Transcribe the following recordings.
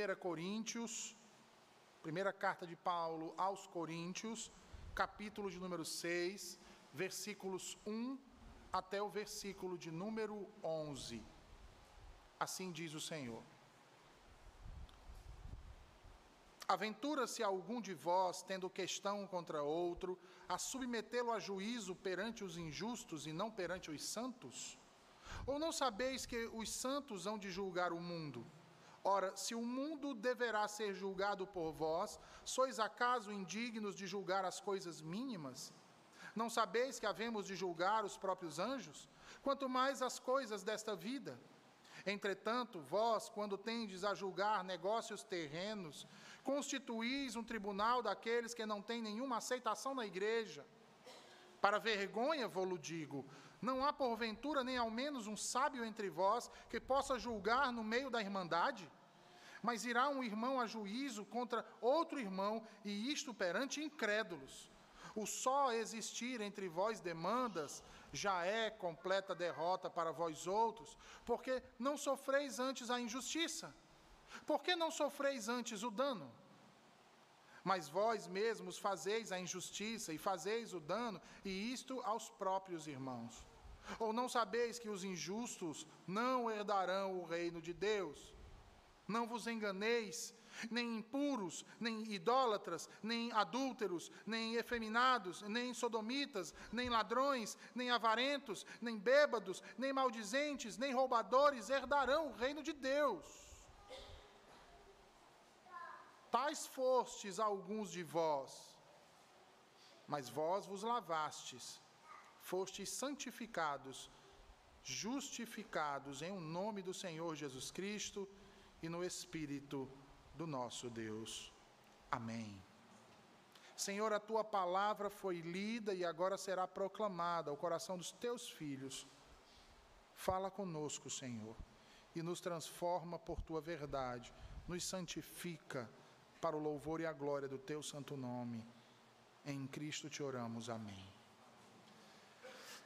1 Coríntios, primeira carta de Paulo aos Coríntios, capítulo de número 6, versículos 1 até o versículo de número 11. Assim diz o Senhor. Aventura-se algum de vós, tendo questão contra outro, a submetê-lo a juízo perante os injustos e não perante os santos? Ou não sabeis que os santos hão de julgar o mundo? Ora, se o mundo deverá ser julgado por vós, sois acaso indignos de julgar as coisas mínimas? Não sabeis que havemos de julgar os próprios anjos? Quanto mais as coisas desta vida? Entretanto, vós, quando tendes a julgar negócios terrenos, constituís um tribunal daqueles que não têm nenhuma aceitação na igreja. Para vergonha, vou-lo digo, não há porventura nem ao menos um sábio entre vós que possa julgar no meio da irmandade? Mas irá um irmão a juízo contra outro irmão, e isto perante incrédulos. O só existir entre vós demandas já é completa derrota para vós outros, porque não sofreis antes a injustiça. Por que não sofreis antes o dano? Mas vós mesmos fazeis a injustiça e fazeis o dano, e isto aos próprios irmãos. Ou não sabeis que os injustos não herdarão o reino de Deus? Não vos enganeis, nem impuros, nem idólatras, nem adúlteros, nem efeminados, nem sodomitas, nem ladrões, nem avarentos, nem bêbados, nem maldizentes, nem roubadores herdarão o reino de Deus. Tais fostes alguns de vós, mas vós vos lavastes, fostes santificados, justificados em o um nome do Senhor Jesus Cristo e no Espírito do nosso Deus. Amém. Senhor, a tua palavra foi lida e agora será proclamada ao coração dos teus filhos. Fala conosco, Senhor, e nos transforma por tua verdade, nos santifica para o louvor e a glória do teu santo nome. Em Cristo te oramos. Amém.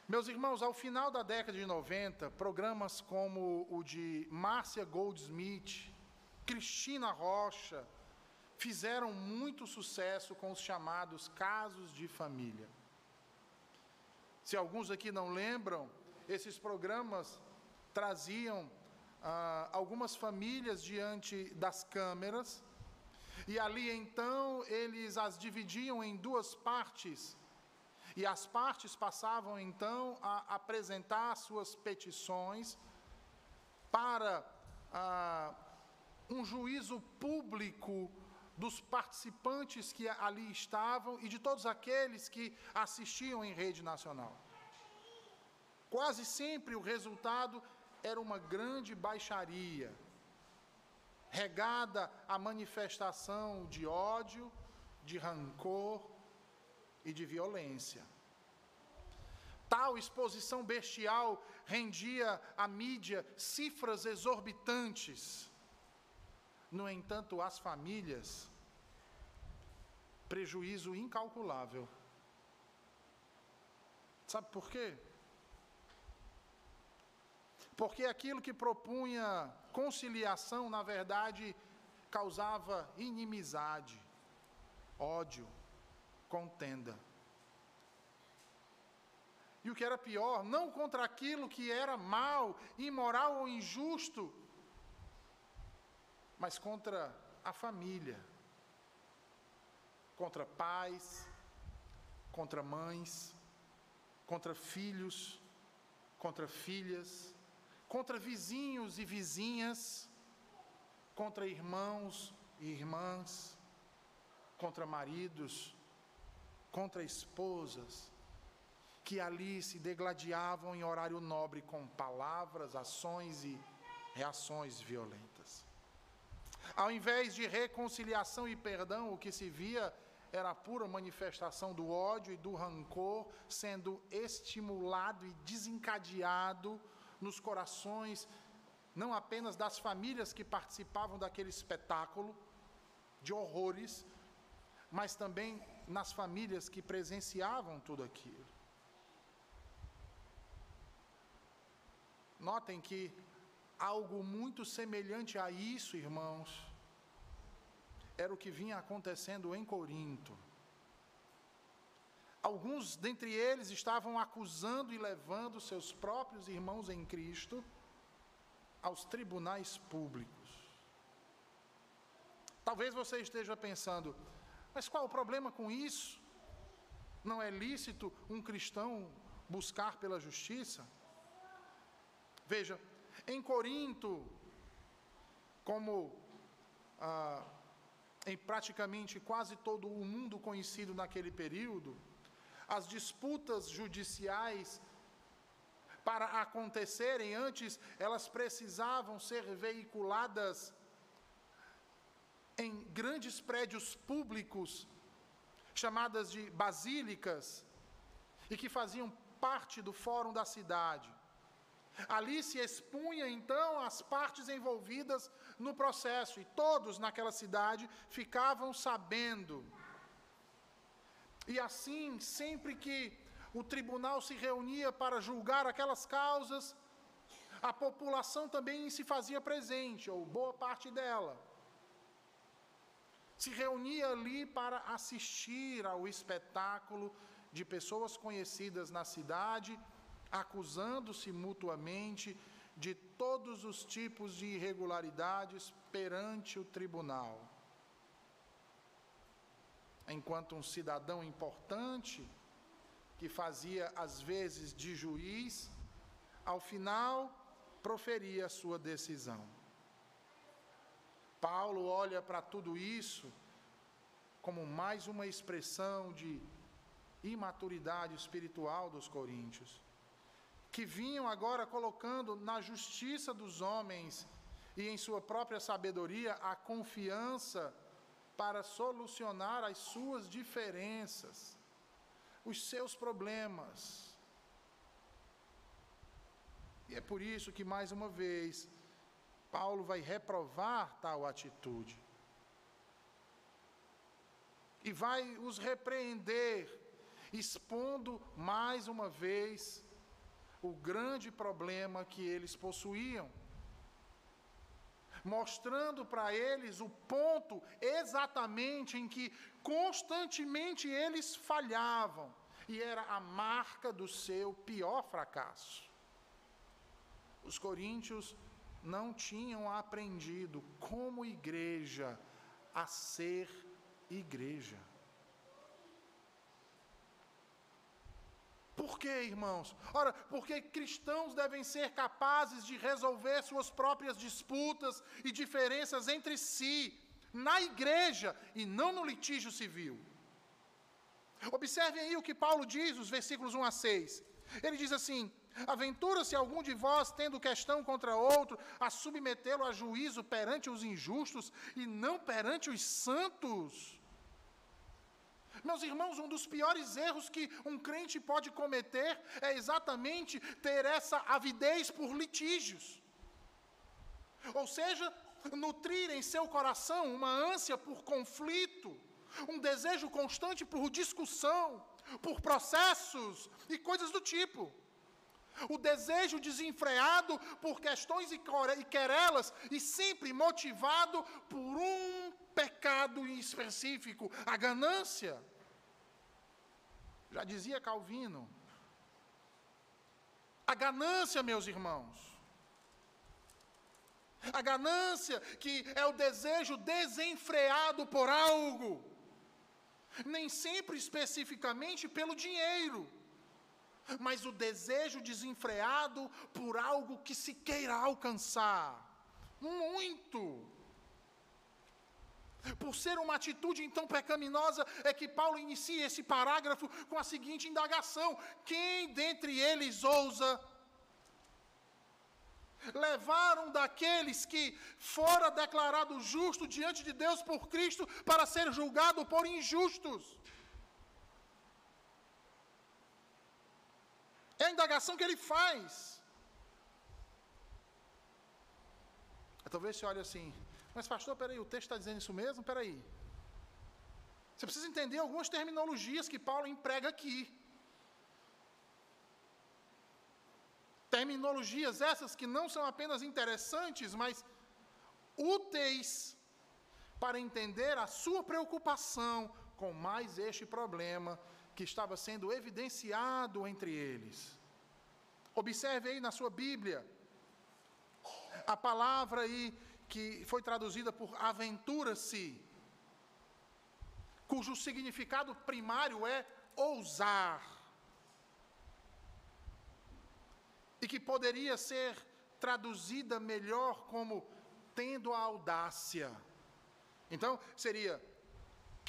Meus irmãos, ao final da década de 90, programas como o de Márcia Goldsmith, Cristina Rocha, fizeram muito sucesso com os chamados casos de família. Se alguns aqui não lembram, esses programas traziam ah, algumas famílias diante das câmeras e ali então eles as dividiam em duas partes. E as partes passavam então a apresentar suas petições para ah, um juízo público dos participantes que ali estavam e de todos aqueles que assistiam em rede nacional. Quase sempre o resultado era uma grande baixaria regada a manifestação de ódio, de rancor e de violência. Tal exposição bestial rendia à mídia cifras exorbitantes. No entanto, às famílias, prejuízo incalculável. Sabe por quê? Porque aquilo que propunha conciliação, na verdade, causava inimizade, ódio, contenda. E o que era pior, não contra aquilo que era mal, imoral ou injusto, mas contra a família, contra pais, contra mães, contra filhos, contra filhas, contra vizinhos e vizinhas, contra irmãos e irmãs, contra maridos, contra esposas, que ali se degladiavam em horário nobre com palavras, ações e reações violentas. Ao invés de reconciliação e perdão, o que se via era a pura manifestação do ódio e do rancor sendo estimulado e desencadeado nos corações, não apenas das famílias que participavam daquele espetáculo de horrores, mas também nas famílias que presenciavam tudo aquilo. Notem que algo muito semelhante a isso, irmãos, era o que vinha acontecendo em Corinto. Alguns dentre eles estavam acusando e levando seus próprios irmãos em Cristo aos tribunais públicos. Talvez você esteja pensando, mas qual o problema com isso? Não é lícito um cristão buscar pela justiça? Veja, em Corinto, como ah, em praticamente quase todo o mundo conhecido naquele período, as disputas judiciais para acontecerem antes, elas precisavam ser veiculadas em grandes prédios públicos, chamadas de basílicas, e que faziam parte do fórum da cidade. Ali se expunha então as partes envolvidas no processo, e todos naquela cidade ficavam sabendo e assim, sempre que o tribunal se reunia para julgar aquelas causas, a população também se fazia presente, ou boa parte dela. Se reunia ali para assistir ao espetáculo de pessoas conhecidas na cidade, acusando-se mutuamente de todos os tipos de irregularidades perante o tribunal enquanto um cidadão importante, que fazia às vezes de juiz, ao final proferia a sua decisão. Paulo olha para tudo isso como mais uma expressão de imaturidade espiritual dos coríntios, que vinham agora colocando na justiça dos homens e em sua própria sabedoria a confiança para solucionar as suas diferenças, os seus problemas. E é por isso que, mais uma vez, Paulo vai reprovar tal atitude. E vai os repreender, expondo mais uma vez o grande problema que eles possuíam mostrando para eles o ponto exatamente em que constantemente eles falhavam, e era a marca do seu pior fracasso. Os coríntios não tinham aprendido como igreja a ser igreja. Por quê, irmãos? Ora, porque cristãos devem ser capazes de resolver suas próprias disputas e diferenças entre si, na igreja e não no litígio civil. Observem aí o que Paulo diz, os versículos 1 a 6. Ele diz assim: Aventura-se algum de vós, tendo questão contra outro, a submetê-lo a juízo perante os injustos e não perante os santos. Meus irmãos, um dos piores erros que um crente pode cometer é exatamente ter essa avidez por litígios. Ou seja, nutrir em seu coração uma ânsia por conflito, um desejo constante por discussão, por processos e coisas do tipo. O desejo desenfreado por questões e querelas e sempre motivado por um pecado específico, a ganância. Já dizia Calvino. A ganância, meus irmãos. A ganância que é o desejo desenfreado por algo. Nem sempre especificamente pelo dinheiro, mas o desejo desenfreado por algo que se queira alcançar. Muito. Por ser uma atitude então pecaminosa, é que Paulo inicia esse parágrafo com a seguinte indagação: Quem dentre eles ousa levar um daqueles que fora declarado justo diante de Deus por Cristo para ser julgado por injustos? É a indagação que ele faz. Talvez você olhe assim, mas, pastor, peraí, o texto está dizendo isso mesmo? Peraí. Você precisa entender algumas terminologias que Paulo emprega aqui. Terminologias essas que não são apenas interessantes, mas úteis para entender a sua preocupação com mais este problema que estava sendo evidenciado entre eles. Observe aí na sua Bíblia a palavra aí que foi traduzida por aventura-se, cujo significado primário é ousar. E que poderia ser traduzida melhor como tendo a audácia. Então, seria: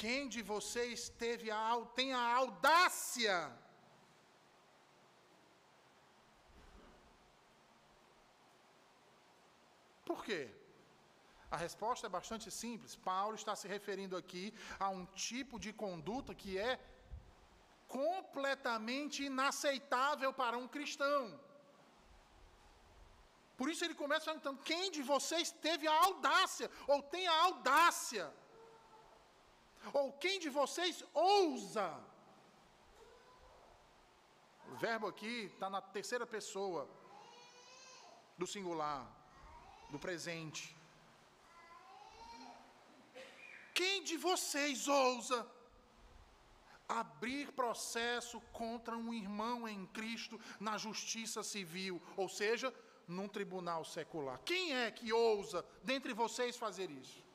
quem de vocês teve a, tem a audácia? Por quê? A resposta é bastante simples. Paulo está se referindo aqui a um tipo de conduta que é completamente inaceitável para um cristão. Por isso ele começa perguntando: quem de vocês teve a audácia, ou tem a audácia? Ou quem de vocês ousa? O verbo aqui está na terceira pessoa do singular, do presente. Quem de vocês ousa abrir processo contra um irmão em Cristo na justiça civil, ou seja, num tribunal secular. Quem é que ousa dentre vocês fazer isso?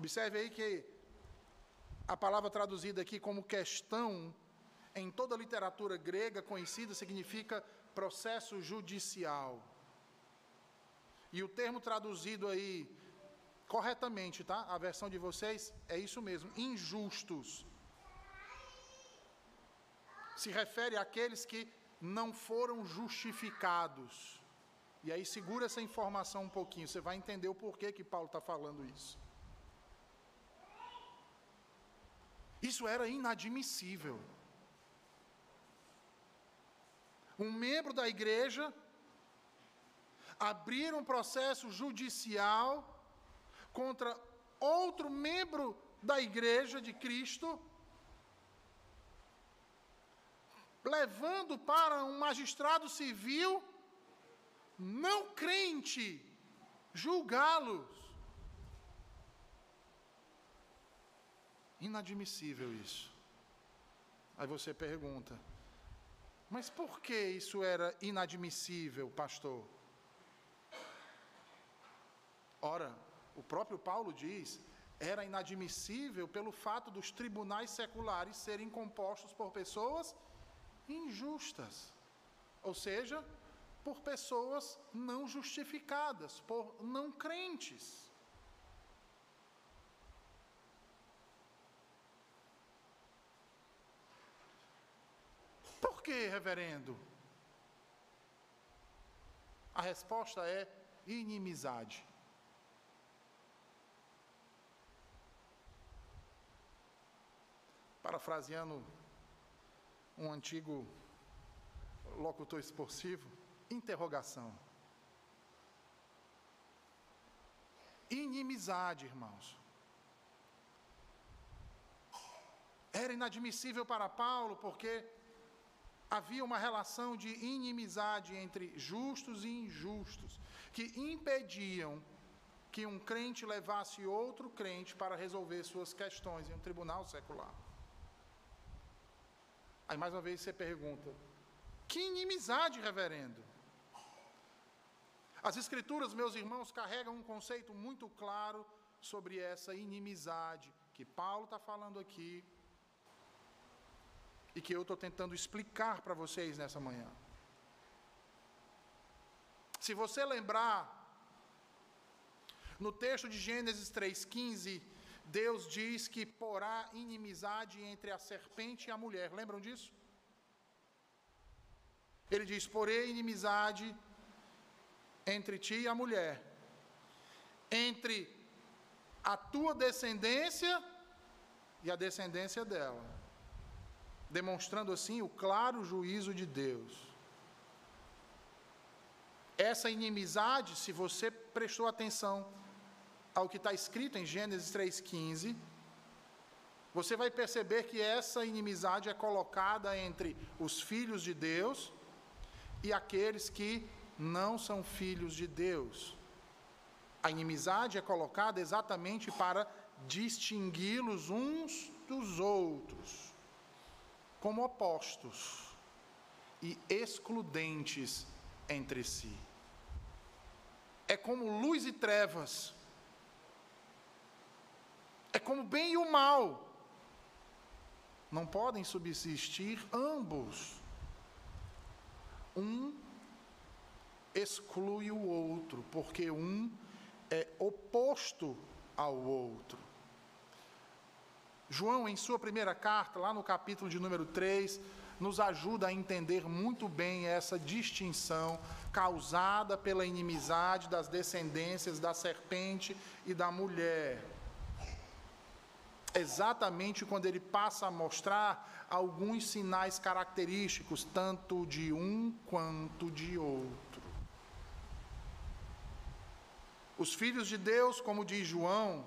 Observe aí que a palavra traduzida aqui como questão, em toda a literatura grega conhecida, significa processo judicial. E o termo traduzido aí corretamente, tá? A versão de vocês é isso mesmo, injustos. Se refere àqueles que não foram justificados. E aí segura essa informação um pouquinho, você vai entender o porquê que Paulo está falando isso. Isso era inadmissível. Um membro da igreja abrir um processo judicial contra outro membro da igreja de Cristo levando para um magistrado civil não crente julgá-los. Inadmissível isso. Aí você pergunta: mas por que isso era inadmissível, pastor? Ora, o próprio Paulo diz: era inadmissível pelo fato dos tribunais seculares serem compostos por pessoas injustas, ou seja, por pessoas não justificadas, por não crentes. Que, reverendo? A resposta é inimizade. Parafraseando um antigo locutor esportivo, interrogação. Inimizade, irmãos. Era inadmissível para Paulo porque havia uma relação de inimizade entre justos e injustos, que impediam que um crente levasse outro crente para resolver suas questões em um tribunal secular. Aí mais uma vez você pergunta: que inimizade, reverendo? As Escrituras, meus irmãos, carregam um conceito muito claro sobre essa inimizade que Paulo está falando aqui e que eu estou tentando explicar para vocês nessa manhã. Se você lembrar, no texto de Gênesis 3,15, Deus diz que porá inimizade entre a serpente e a mulher. Lembram disso? Ele diz: porém inimizade entre ti e a mulher, entre a tua descendência e a descendência dela, demonstrando assim o claro juízo de Deus. Essa inimizade, se você prestou atenção, ao que está escrito em Gênesis 3,15, você vai perceber que essa inimizade é colocada entre os filhos de Deus e aqueles que não são filhos de Deus. A inimizade é colocada exatamente para distingui-los uns dos outros, como opostos e excludentes entre si. É como luz e trevas, é como bem e o mal. Não podem subsistir ambos. Um exclui o outro, porque um é oposto ao outro. João, em sua primeira carta, lá no capítulo de número 3, nos ajuda a entender muito bem essa distinção causada pela inimizade das descendências da serpente e da mulher. Exatamente quando ele passa a mostrar alguns sinais característicos, tanto de um quanto de outro. Os filhos de Deus, como diz João,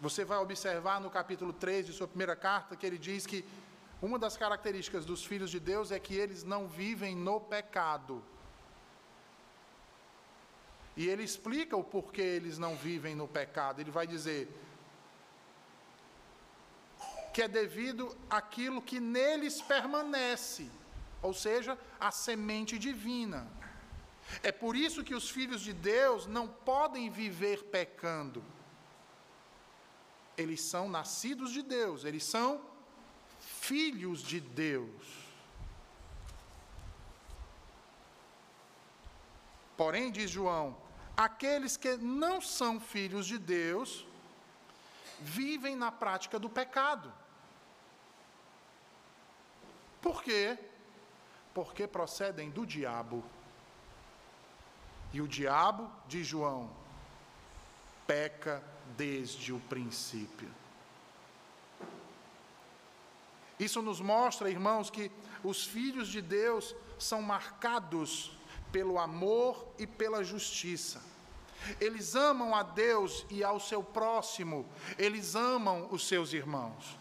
você vai observar no capítulo 3 de sua primeira carta que ele diz que uma das características dos filhos de Deus é que eles não vivem no pecado. E ele explica o porquê eles não vivem no pecado. Ele vai dizer que é devido àquilo que neles permanece, ou seja, a semente divina. É por isso que os filhos de Deus não podem viver pecando. Eles são nascidos de Deus, eles são filhos de Deus. Porém, diz João, aqueles que não são filhos de Deus vivem na prática do pecado. Por quê? Porque procedem do diabo. E o diabo, diz João, peca desde o princípio. Isso nos mostra, irmãos, que os filhos de Deus são marcados pelo amor e pela justiça. Eles amam a Deus e ao seu próximo, eles amam os seus irmãos.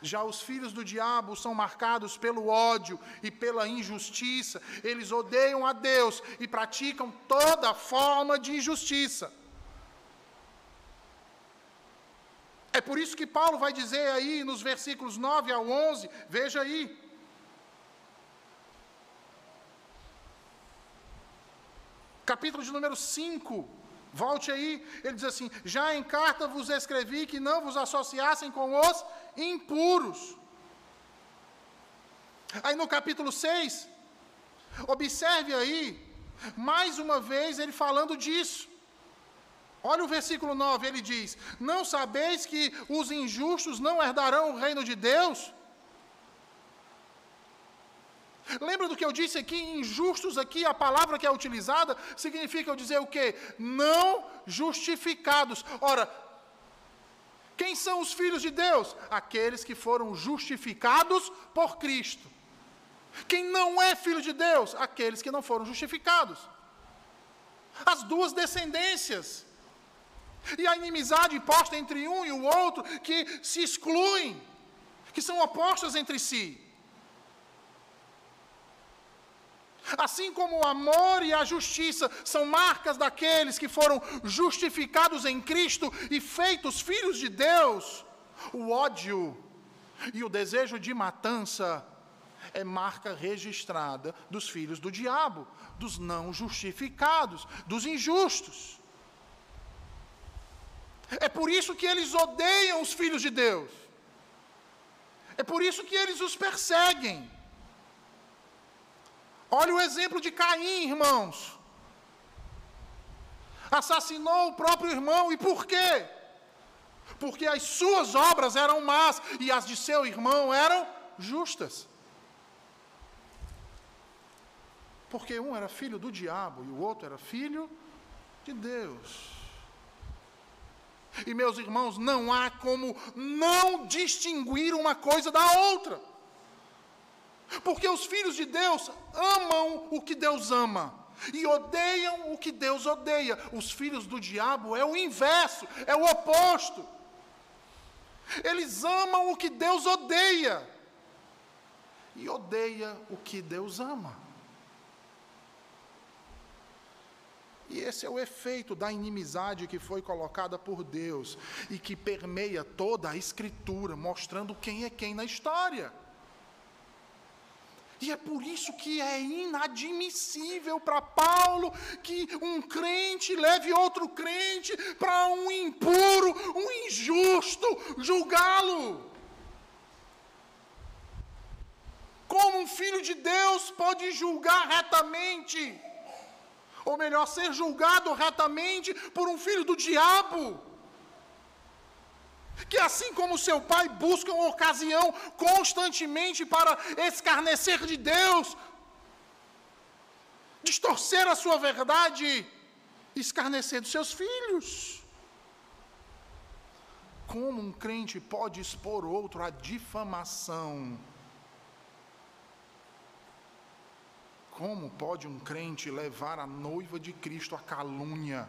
Já os filhos do diabo são marcados pelo ódio e pela injustiça. Eles odeiam a Deus e praticam toda forma de injustiça. É por isso que Paulo vai dizer aí nos versículos 9 ao 11, veja aí. Capítulo de número 5, volte aí, ele diz assim: Já em carta vos escrevi que não vos associassem com os impuros. Aí no capítulo 6, observe aí, mais uma vez ele falando disso. Olha o versículo 9, ele diz: Não sabeis que os injustos não herdarão o reino de Deus? Lembra do que eu disse aqui? Injustos aqui, a palavra que é utilizada significa eu dizer o quê? Não justificados. Ora, quem são os filhos de Deus? Aqueles que foram justificados por Cristo. Quem não é filho de Deus? Aqueles que não foram justificados. As duas descendências. E a inimizade posta entre um e o outro que se excluem, que são opostas entre si. Assim como o amor e a justiça são marcas daqueles que foram justificados em Cristo e feitos filhos de Deus, o ódio e o desejo de matança é marca registrada dos filhos do diabo, dos não justificados, dos injustos. É por isso que eles odeiam os filhos de Deus. É por isso que eles os perseguem. Olha o exemplo de Caim, irmãos. Assassinou o próprio irmão, e por quê? Porque as suas obras eram más e as de seu irmão eram justas. Porque um era filho do diabo e o outro era filho de Deus. E meus irmãos, não há como não distinguir uma coisa da outra. Porque os filhos de Deus amam o que Deus ama e odeiam o que Deus odeia. Os filhos do diabo é o inverso, é o oposto. Eles amam o que Deus odeia e odeia o que Deus ama. E esse é o efeito da inimizade que foi colocada por Deus e que permeia toda a Escritura, mostrando quem é quem na história. E é por isso que é inadmissível para Paulo que um crente leve outro crente para um impuro, um injusto, julgá-lo. Como um filho de Deus pode julgar retamente? Ou melhor, ser julgado retamente por um filho do diabo? que assim como seu pai busca uma ocasião constantemente para escarnecer de Deus, distorcer a sua verdade, escarnecer dos seus filhos. Como um crente pode expor outro à difamação? Como pode um crente levar a noiva de Cristo à calúnia?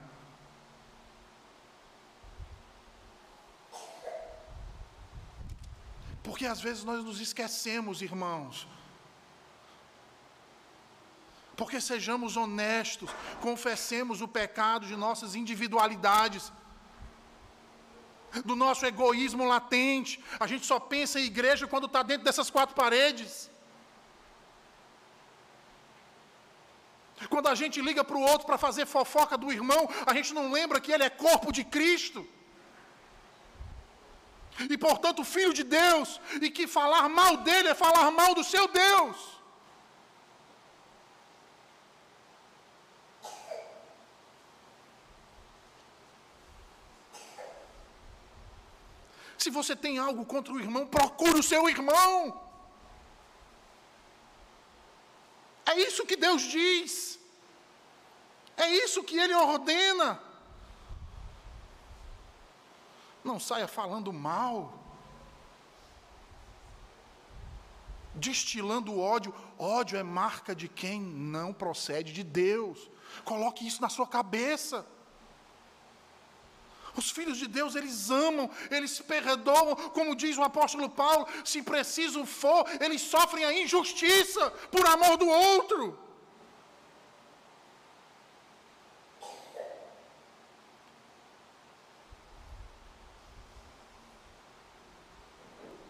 Porque às vezes nós nos esquecemos, irmãos. Porque sejamos honestos, confessemos o pecado de nossas individualidades, do nosso egoísmo latente. A gente só pensa em igreja quando está dentro dessas quatro paredes. Quando a gente liga para o outro para fazer fofoca do irmão, a gente não lembra que ele é corpo de Cristo e portanto filho de Deus, e que falar mal dele é falar mal do seu Deus. Se você tem algo contra o irmão, procure o seu irmão. É isso que Deus diz. É isso que Ele ordena. Não saia falando mal. Destilando ódio. Ódio é marca de quem não procede de Deus. Coloque isso na sua cabeça. Os filhos de Deus, eles amam, eles perdoam, como diz o apóstolo Paulo, se preciso for, eles sofrem a injustiça por amor do outro.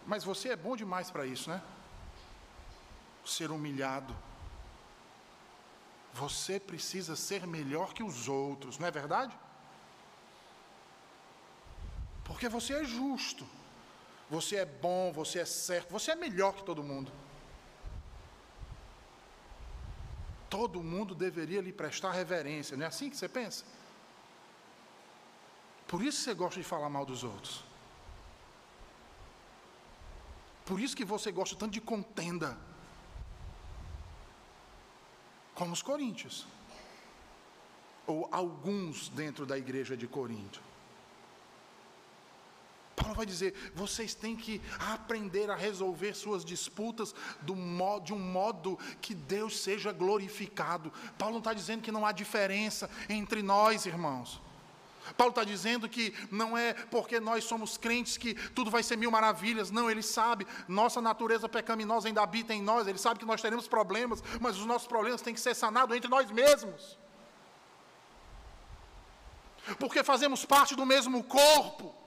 Mas você é bom demais para isso, né? Ser humilhado. Você precisa ser melhor que os outros, não é verdade? Porque você é justo. Você é bom, você é certo, você é melhor que todo mundo. Todo mundo deveria lhe prestar reverência, não é assim que você pensa? Por isso você gosta de falar mal dos outros. Por isso que você gosta tanto de contenda. Como os coríntios. Ou alguns dentro da igreja de Corinto. Paulo vai dizer: vocês têm que aprender a resolver suas disputas modo, de um modo que Deus seja glorificado. Paulo não está dizendo que não há diferença entre nós, irmãos. Paulo está dizendo que não é porque nós somos crentes que tudo vai ser mil maravilhas. Não, ele sabe, nossa natureza pecaminosa ainda habita em nós. Ele sabe que nós teremos problemas, mas os nossos problemas têm que ser sanados entre nós mesmos. Porque fazemos parte do mesmo corpo.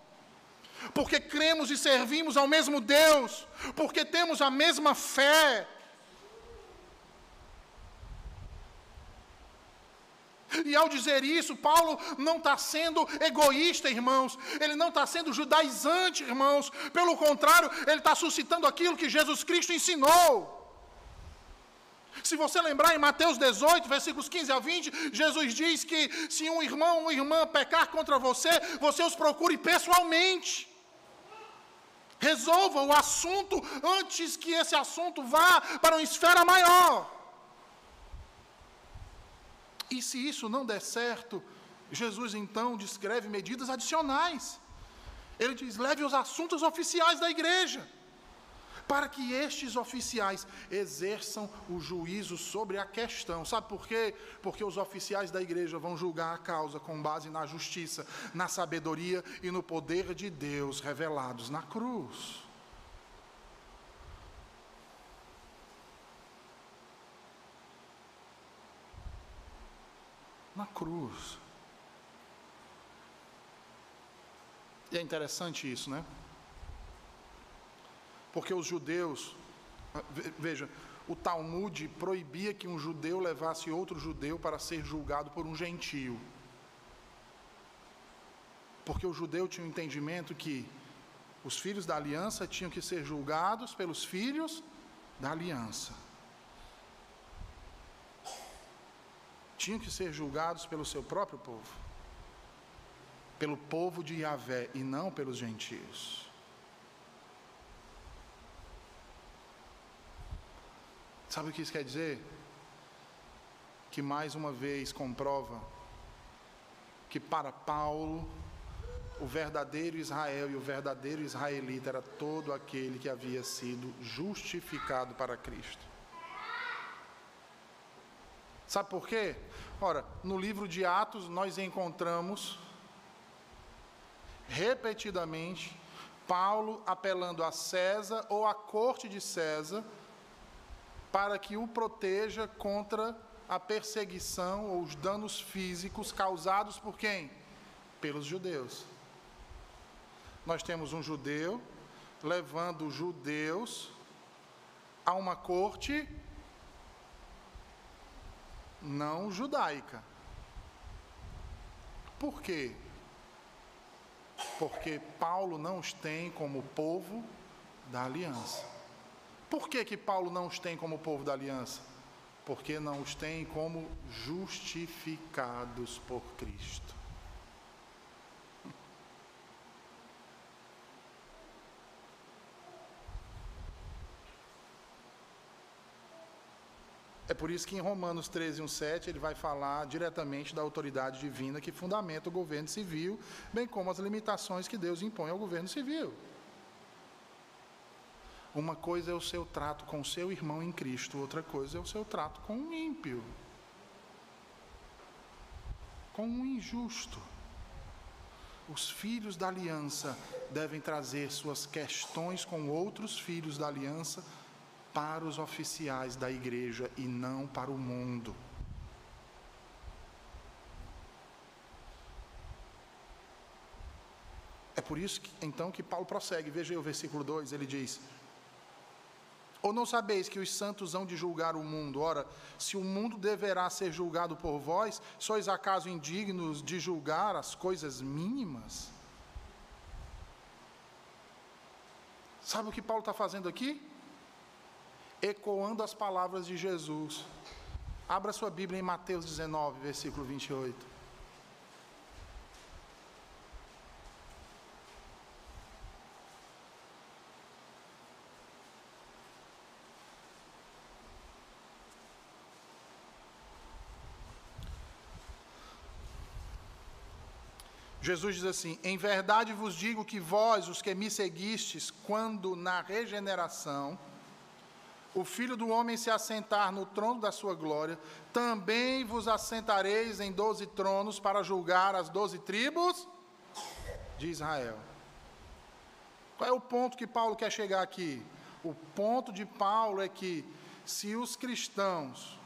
Porque cremos e servimos ao mesmo Deus. Porque temos a mesma fé. E ao dizer isso, Paulo não está sendo egoísta, irmãos. Ele não está sendo judaizante, irmãos. Pelo contrário, ele está suscitando aquilo que Jesus Cristo ensinou. Se você lembrar em Mateus 18, versículos 15 a 20, Jesus diz que se um irmão ou irmã pecar contra você, você os procure pessoalmente. Resolva o assunto antes que esse assunto vá para uma esfera maior. E se isso não der certo, Jesus então descreve medidas adicionais. Ele diz: leve os assuntos oficiais da igreja, para que estes oficiais exerçam o juízo sobre a questão. Sabe por quê? Porque os oficiais da igreja vão julgar a causa com base na justiça, na sabedoria e no poder de Deus revelados na cruz. Na cruz. E é interessante isso, né? Porque os judeus, ah, veja, o Talmud proibia que um judeu levasse outro judeu para ser julgado por um gentio. Porque o judeu tinha o um entendimento que os filhos da aliança tinham que ser julgados pelos filhos da aliança. Tinham que ser julgados pelo seu próprio povo. Pelo povo de Yahvé e não pelos gentios. Sabe o que isso quer dizer? Que mais uma vez comprova que para Paulo o verdadeiro Israel e o verdadeiro israelita era todo aquele que havia sido justificado para Cristo. Sabe por quê? Ora, no livro de Atos nós encontramos repetidamente Paulo apelando a César ou à corte de César para que o proteja contra a perseguição ou os danos físicos causados por quem? Pelos judeus. Nós temos um judeu levando judeus a uma corte não judaica. Por quê? Porque Paulo não os tem como povo da aliança. Por que, que Paulo não os tem como povo da aliança? Porque não os tem como justificados por Cristo. É por isso que em Romanos 13, 1, 7, ele vai falar diretamente da autoridade divina que fundamenta o governo civil, bem como as limitações que Deus impõe ao governo civil. Uma coisa é o seu trato com o seu irmão em Cristo, outra coisa é o seu trato com um ímpio, com um injusto. Os filhos da aliança devem trazer suas questões com outros filhos da aliança para os oficiais da igreja e não para o mundo. É por isso que, então que Paulo prossegue. Veja aí o versículo 2, ele diz: ou não sabeis que os santos hão de julgar o mundo? Ora, se o mundo deverá ser julgado por vós, sois acaso indignos de julgar as coisas mínimas? Sabe o que Paulo está fazendo aqui? Ecoando as palavras de Jesus. Abra sua Bíblia em Mateus 19, versículo 28. Jesus diz assim: Em verdade vos digo que vós, os que me seguistes, quando na regeneração o Filho do Homem se assentar no trono da sua glória, também vos assentareis em doze tronos para julgar as doze tribos de Israel. Qual é o ponto que Paulo quer chegar aqui? O ponto de Paulo é que se os cristãos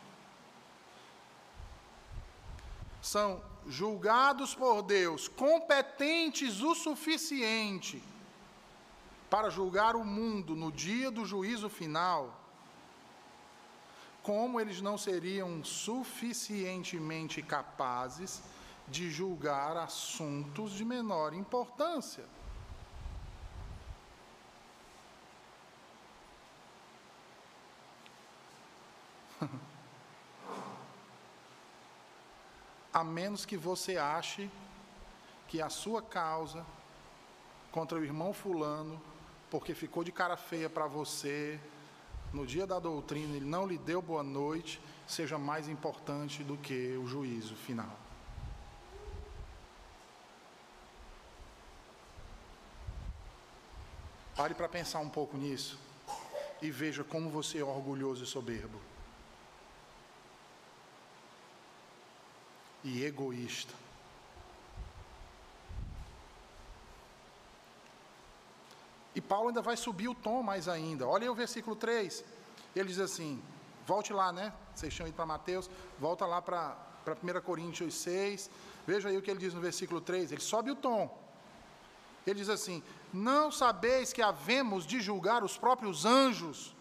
são julgados por Deus, competentes o suficiente para julgar o mundo no dia do juízo final, como eles não seriam suficientemente capazes de julgar assuntos de menor importância? A menos que você ache que a sua causa contra o irmão Fulano, porque ficou de cara feia para você, no dia da doutrina, ele não lhe deu boa noite, seja mais importante do que o juízo final. Pare para pensar um pouco nisso e veja como você é orgulhoso e soberbo. E egoísta. E Paulo ainda vai subir o tom mais ainda. Olha aí o versículo 3. Ele diz assim: volte lá, né? Vocês tinham ido para Mateus, volta lá para para 1 Coríntios 6, veja aí o que ele diz no versículo 3, ele sobe o tom. Ele diz assim: Não sabeis que havemos de julgar os próprios anjos,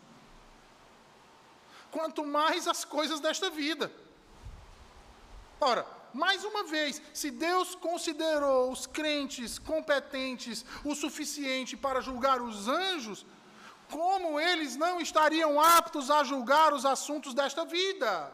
quanto mais as coisas desta vida. Ora, mais uma vez, se Deus considerou os crentes competentes o suficiente para julgar os anjos, como eles não estariam aptos a julgar os assuntos desta vida?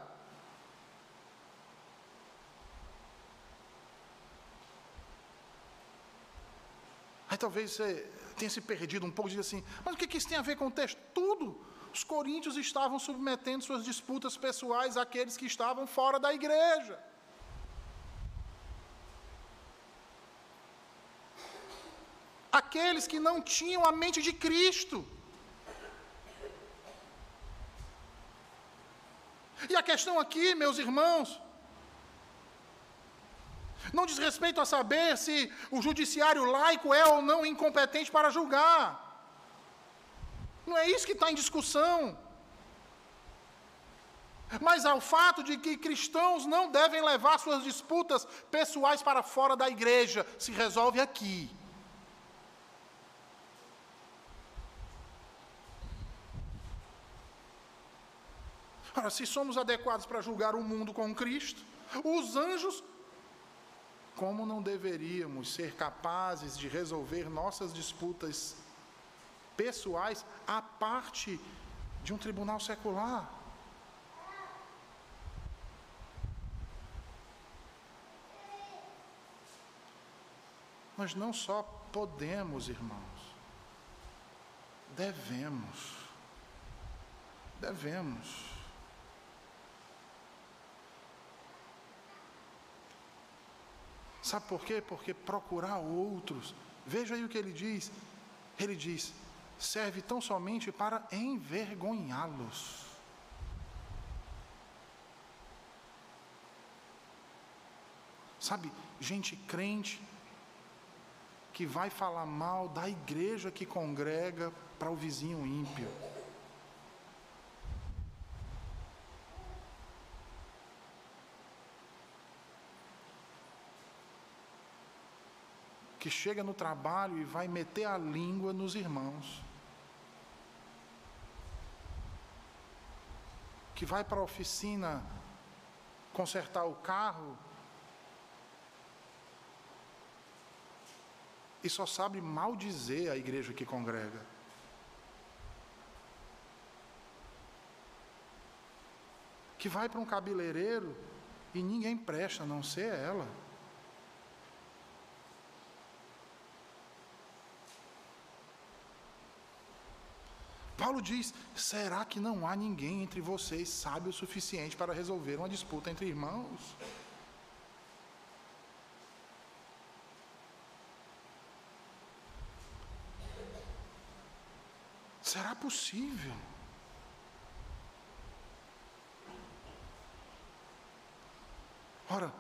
Aí talvez você tenha se perdido um pouco, diga assim, mas o que isso tem a ver com o texto? Tudo. Os coríntios estavam submetendo suas disputas pessoais àqueles que estavam fora da igreja. Aqueles que não tinham a mente de Cristo. E a questão aqui, meus irmãos, não diz respeito a saber se o judiciário laico é ou não incompetente para julgar. Não é isso que está em discussão. Mas ao fato de que cristãos não devem levar suas disputas pessoais para fora da igreja, se resolve aqui. Ora, se somos adequados para julgar o mundo com Cristo, os anjos, como não deveríamos ser capazes de resolver nossas disputas pessoais à parte de um tribunal secular? Nós não só podemos, irmãos, devemos. Devemos. Sabe por quê? Porque procurar outros. Veja aí o que ele diz. Ele diz: serve tão somente para envergonhá-los. Sabe, gente crente que vai falar mal da igreja que congrega para o vizinho ímpio. Que chega no trabalho e vai meter a língua nos irmãos. Que vai para a oficina consertar o carro e só sabe mal dizer a igreja que congrega. Que vai para um cabeleireiro e ninguém presta, a não ser ela. Paulo diz: será que não há ninguém entre vocês sábio o suficiente para resolver uma disputa entre irmãos? Será possível? Ora,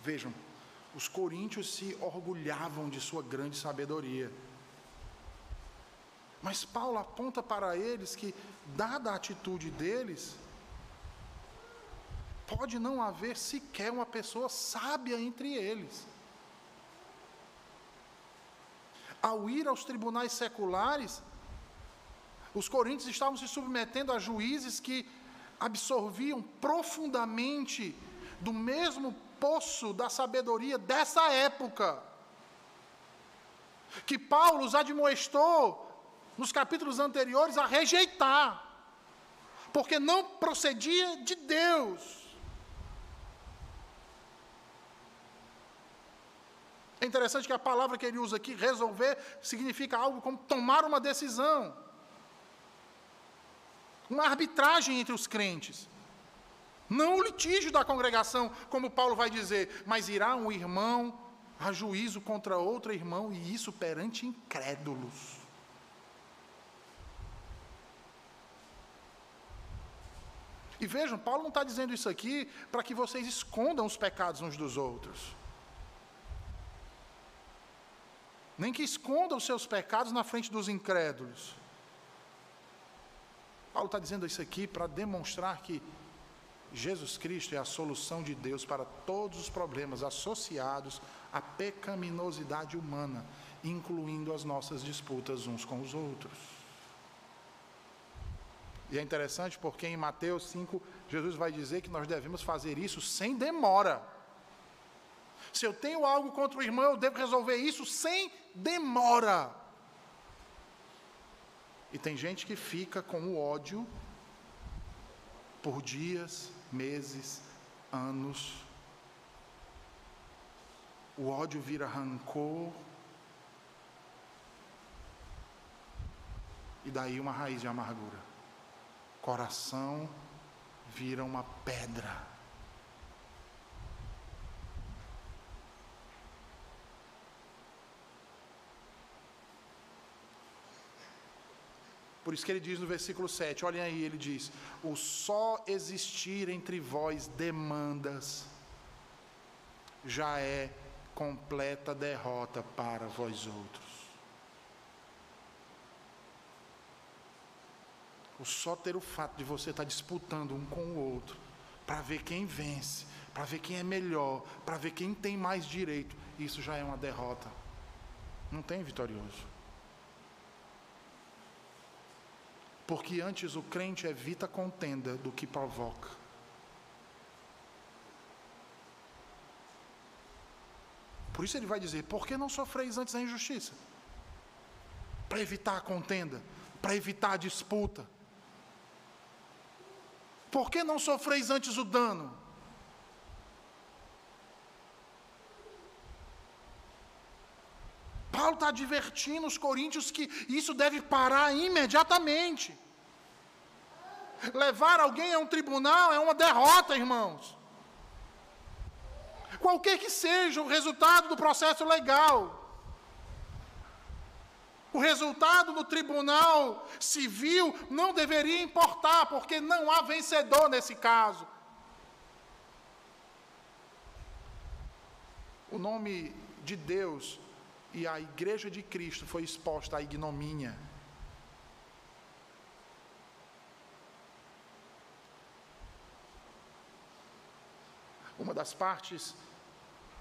vejam, os coríntios se orgulhavam de sua grande sabedoria. Mas Paulo aponta para eles que, dada a atitude deles, pode não haver sequer uma pessoa sábia entre eles. Ao ir aos tribunais seculares, os coríntios estavam se submetendo a juízes que absorviam profundamente do mesmo poço da sabedoria dessa época. Que Paulo os admoestou nos capítulos anteriores a rejeitar, porque não procedia de Deus. É interessante que a palavra que ele usa aqui, resolver, significa algo como tomar uma decisão, uma arbitragem entre os crentes. Não o litígio da congregação, como Paulo vai dizer, mas irá um irmão a juízo contra outro irmão, e isso perante incrédulos. E vejam, Paulo não está dizendo isso aqui para que vocês escondam os pecados uns dos outros. Nem que escondam os seus pecados na frente dos incrédulos. Paulo está dizendo isso aqui para demonstrar que Jesus Cristo é a solução de Deus para todos os problemas associados à pecaminosidade humana, incluindo as nossas disputas uns com os outros. E é interessante porque em Mateus 5, Jesus vai dizer que nós devemos fazer isso sem demora. Se eu tenho algo contra o irmão, eu devo resolver isso sem demora. E tem gente que fica com o ódio por dias, meses, anos. O ódio vira rancor. E daí uma raiz de amargura. Coração vira uma pedra. Por isso que ele diz no versículo 7, olhem aí, ele diz: O só existir entre vós demandas já é completa derrota para vós outros. O só ter o fato de você estar disputando um com o outro, para ver quem vence, para ver quem é melhor, para ver quem tem mais direito, isso já é uma derrota. Não tem vitorioso. Porque antes o crente evita contenda do que provoca. Por isso ele vai dizer: por que não sofreis antes a injustiça? Para evitar a contenda, para evitar a disputa. Por que não sofreis antes o dano? Paulo está advertindo os coríntios que isso deve parar imediatamente. Levar alguém a um tribunal é uma derrota, irmãos. Qualquer que seja o resultado do processo legal, o resultado do tribunal civil não deveria importar, porque não há vencedor nesse caso. O nome de Deus e a igreja de Cristo foi exposta à ignomínia. Uma das partes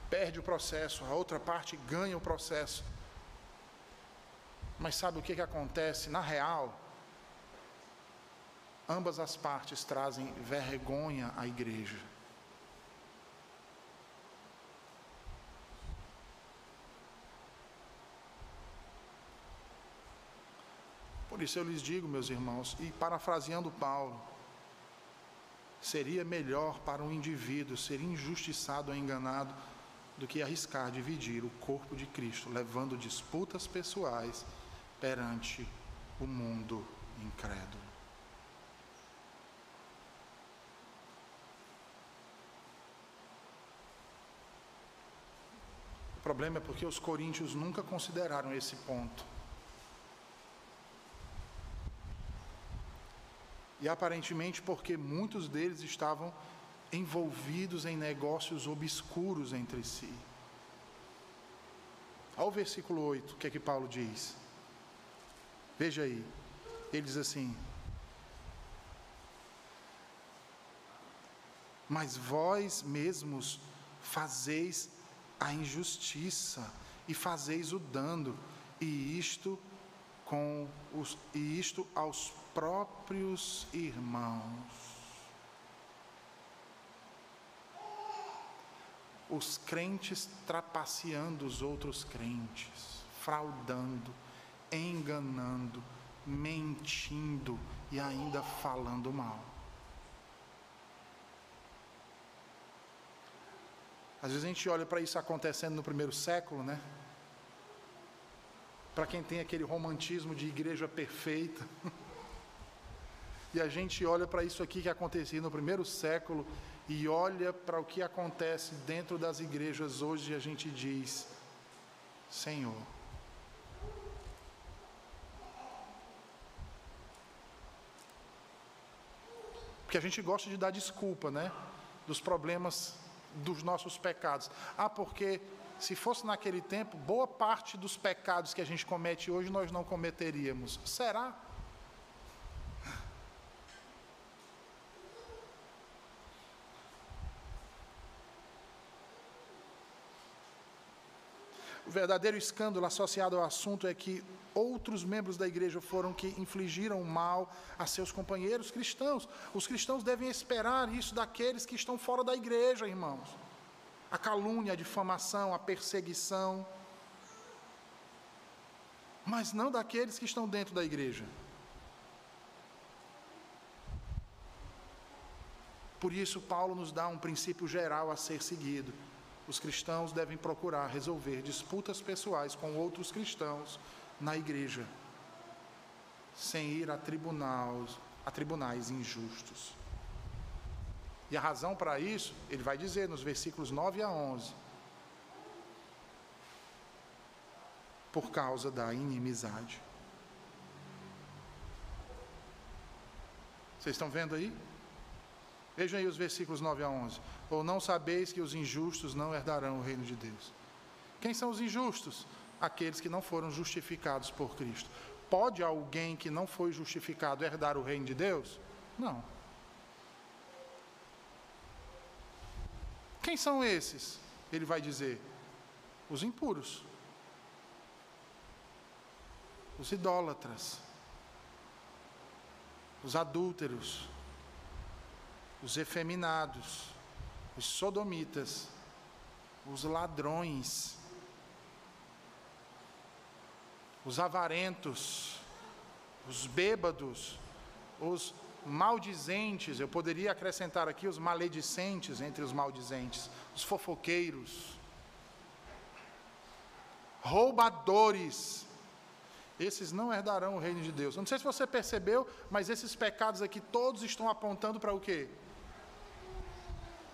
perde o processo, a outra parte ganha o processo. Mas sabe o que, que acontece? Na real, ambas as partes trazem vergonha à igreja. Por isso eu lhes digo, meus irmãos, e parafraseando Paulo, seria melhor para um indivíduo ser injustiçado ou enganado do que arriscar dividir o corpo de Cristo, levando disputas pessoais perante o mundo incrédulo. O problema é porque os coríntios nunca consideraram esse ponto. E aparentemente porque muitos deles estavam envolvidos em negócios obscuros entre si. Ao versículo 8, o que é que Paulo diz? Veja aí. Ele diz assim: Mas vós mesmos fazeis a injustiça e fazeis o dano, e isto com os, e isto aos próprios irmãos. Os crentes trapaceando os outros crentes, fraudando, enganando, mentindo e ainda falando mal. Às vezes a gente olha para isso acontecendo no primeiro século, né? Para quem tem aquele romantismo de igreja perfeita. E a gente olha para isso aqui que acontecia no primeiro século e olha para o que acontece dentro das igrejas hoje e a gente diz: Senhor, porque a gente gosta de dar desculpa, né? Dos problemas dos nossos pecados. Ah, porque se fosse naquele tempo, boa parte dos pecados que a gente comete hoje nós não cometeríamos. Será? Verdadeiro escândalo associado ao assunto é que outros membros da igreja foram que infligiram mal a seus companheiros cristãos. Os cristãos devem esperar isso daqueles que estão fora da igreja, irmãos. A calúnia, a difamação, a perseguição. Mas não daqueles que estão dentro da igreja. Por isso, Paulo nos dá um princípio geral a ser seguido. Os cristãos devem procurar resolver disputas pessoais com outros cristãos na igreja, sem ir a tribunais, a tribunais injustos. E a razão para isso, ele vai dizer nos versículos 9 a 11. Por causa da inimizade. Vocês estão vendo aí? Vejam aí os versículos 9 a 11. Ou não sabeis que os injustos não herdarão o reino de Deus? Quem são os injustos? Aqueles que não foram justificados por Cristo. Pode alguém que não foi justificado herdar o reino de Deus? Não. Quem são esses? Ele vai dizer: os impuros, os idólatras, os adúlteros, os efeminados, os sodomitas, os ladrões, os avarentos, os bêbados, os maldizentes, eu poderia acrescentar aqui os maledicentes entre os maldizentes, os fofoqueiros, roubadores, esses não herdarão o reino de Deus. Não sei se você percebeu, mas esses pecados aqui todos estão apontando para o quê?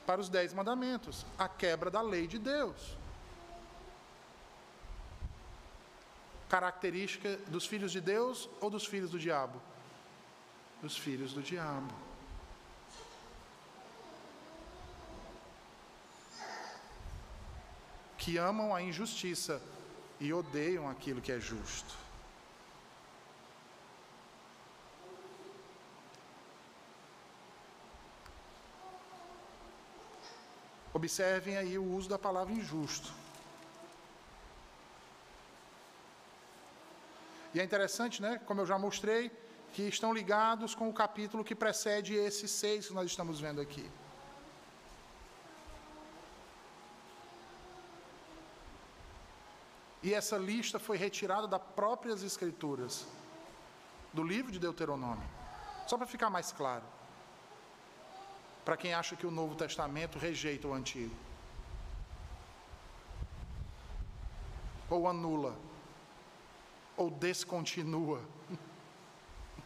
Para os dez mandamentos, a quebra da lei de Deus. Característica dos filhos de Deus ou dos filhos do diabo? Dos filhos do diabo. Que amam a injustiça e odeiam aquilo que é justo. Observem aí o uso da palavra injusto. E é interessante, né, como eu já mostrei, que estão ligados com o capítulo que precede esses seis que nós estamos vendo aqui. E essa lista foi retirada das próprias Escrituras, do livro de Deuteronômio. Só para ficar mais claro. Para quem acha que o Novo Testamento rejeita o Antigo. Ou anula ou descontinua.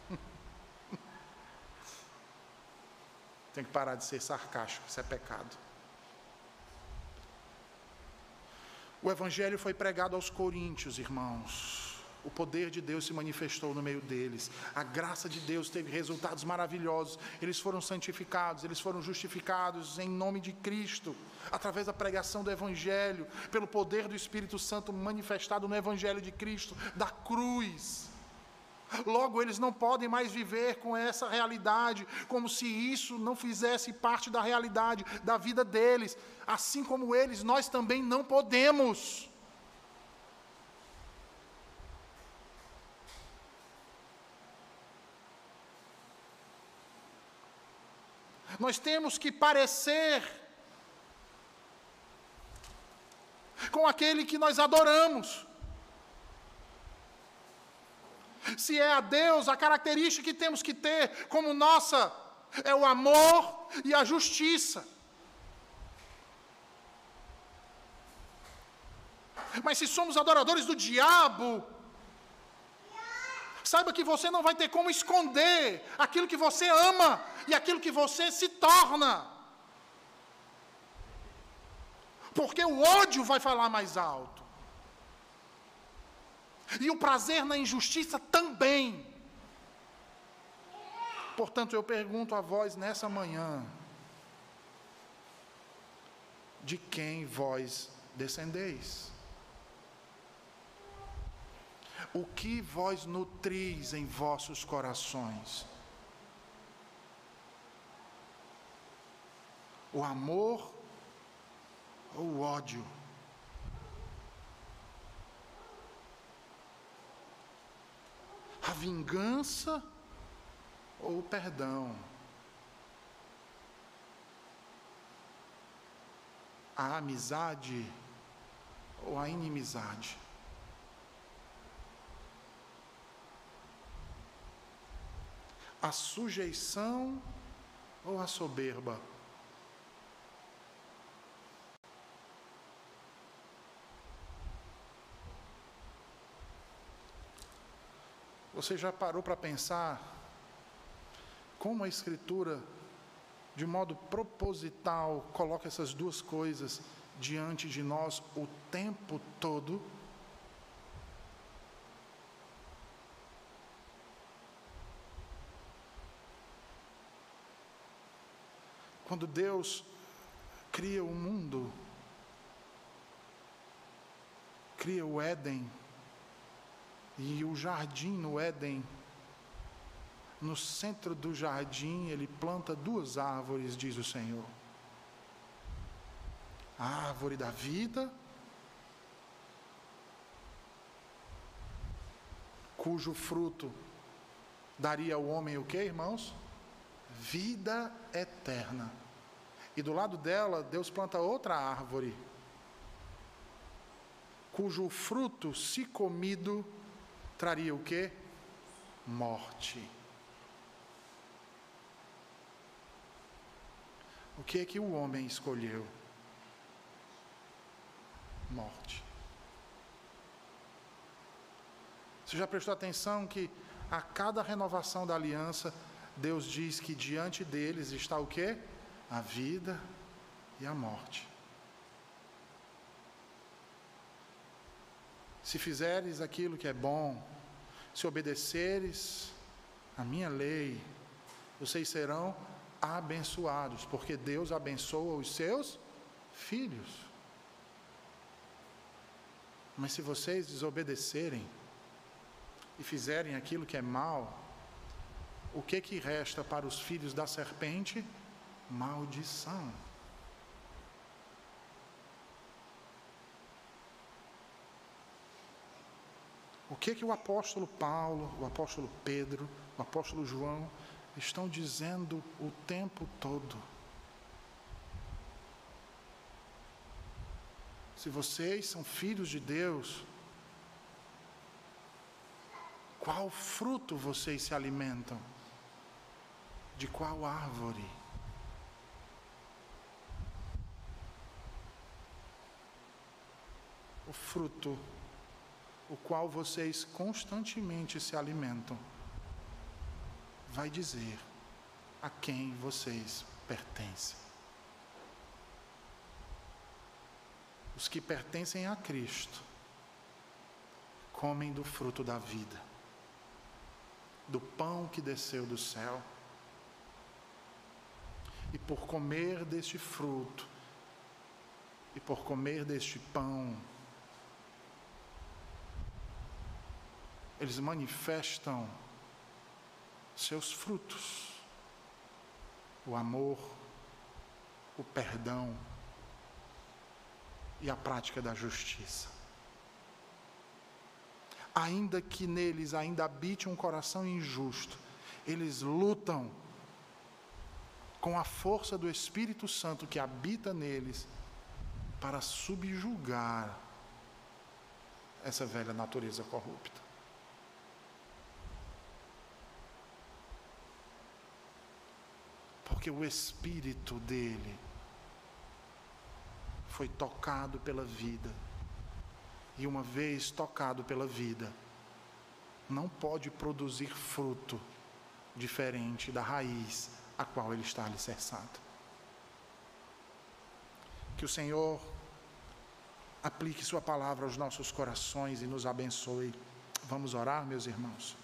Tem que parar de ser sarcástico, isso é pecado. O Evangelho foi pregado aos coríntios, irmãos o poder de Deus se manifestou no meio deles. A graça de Deus teve resultados maravilhosos. Eles foram santificados, eles foram justificados em nome de Cristo, através da pregação do Evangelho, pelo poder do Espírito Santo manifestado no Evangelho de Cristo, da cruz. Logo, eles não podem mais viver com essa realidade, como se isso não fizesse parte da realidade da vida deles. Assim como eles, nós também não podemos. Nós temos que parecer com aquele que nós adoramos. Se é a Deus, a característica que temos que ter como nossa é o amor e a justiça. Mas se somos adoradores do diabo, Saiba que você não vai ter como esconder aquilo que você ama e aquilo que você se torna. Porque o ódio vai falar mais alto. E o prazer na injustiça também. Portanto, eu pergunto a vós nessa manhã: de quem vós descendeis? o que vós nutris em vossos corações. O amor ou o ódio? A vingança ou o perdão? A amizade ou a inimizade? A sujeição ou a soberba? Você já parou para pensar como a Escritura, de modo proposital, coloca essas duas coisas diante de nós o tempo todo? Quando Deus cria o mundo, cria o Éden, e o jardim no Éden, no centro do jardim, ele planta duas árvores, diz o Senhor: a árvore da vida, cujo fruto daria ao homem o que, irmãos? Vida eterna. E do lado dela, Deus planta outra árvore, cujo fruto, se comido, traria o que? Morte. O que é que o homem escolheu? Morte. Você já prestou atenção que a cada renovação da aliança, Deus diz que diante deles está o que? A vida e a morte. Se fizeres aquilo que é bom, se obedeceres a minha lei, vocês serão abençoados, porque Deus abençoa os seus filhos. Mas se vocês desobedecerem e fizerem aquilo que é mal, o que que resta para os filhos da serpente? Maldição. O que que o apóstolo Paulo, o apóstolo Pedro, o apóstolo João estão dizendo o tempo todo? Se vocês são filhos de Deus, qual fruto vocês se alimentam? De qual árvore? Fruto o qual vocês constantemente se alimentam, vai dizer a quem vocês pertencem. Os que pertencem a Cristo comem do fruto da vida, do pão que desceu do céu. E por comer deste fruto, e por comer deste pão, eles manifestam seus frutos: o amor, o perdão e a prática da justiça. Ainda que neles ainda habite um coração injusto, eles lutam com a força do Espírito Santo que habita neles para subjugar essa velha natureza corrupta. Porque o espírito dele foi tocado pela vida. E uma vez tocado pela vida, não pode produzir fruto diferente da raiz a qual ele está alicerçado. Que o Senhor aplique Sua palavra aos nossos corações e nos abençoe. Vamos orar, meus irmãos.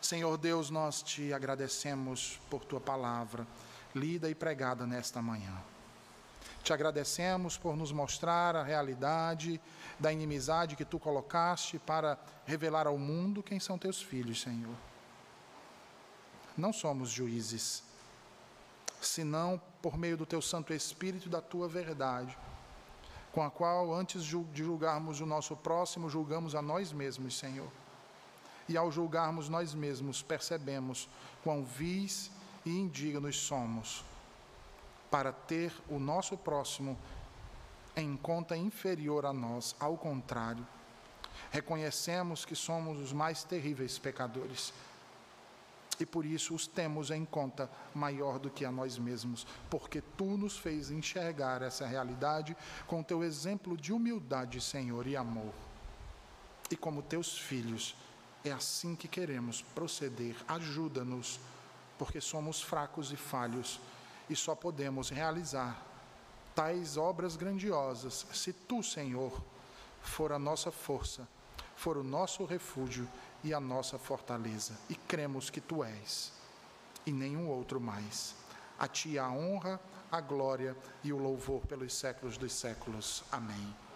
Senhor Deus, nós te agradecemos por tua palavra, lida e pregada nesta manhã. Te agradecemos por nos mostrar a realidade da inimizade que tu colocaste para revelar ao mundo quem são teus filhos, Senhor. Não somos juízes, senão por meio do teu Santo Espírito e da tua verdade, com a qual, antes de julgarmos o nosso próximo, julgamos a nós mesmos, Senhor. E ao julgarmos nós mesmos, percebemos quão vis e indignos somos para ter o nosso próximo em conta inferior a nós, ao contrário, reconhecemos que somos os mais terríveis pecadores e por isso os temos em conta maior do que a nós mesmos, porque tu nos fez enxergar essa realidade com teu exemplo de humildade, Senhor, e amor. E como teus filhos, é assim que queremos proceder. Ajuda-nos, porque somos fracos e falhos e só podemos realizar tais obras grandiosas se tu, Senhor, for a nossa força, for o nosso refúgio e a nossa fortaleza. E cremos que tu és, e nenhum outro mais. A ti a honra, a glória e o louvor pelos séculos dos séculos. Amém.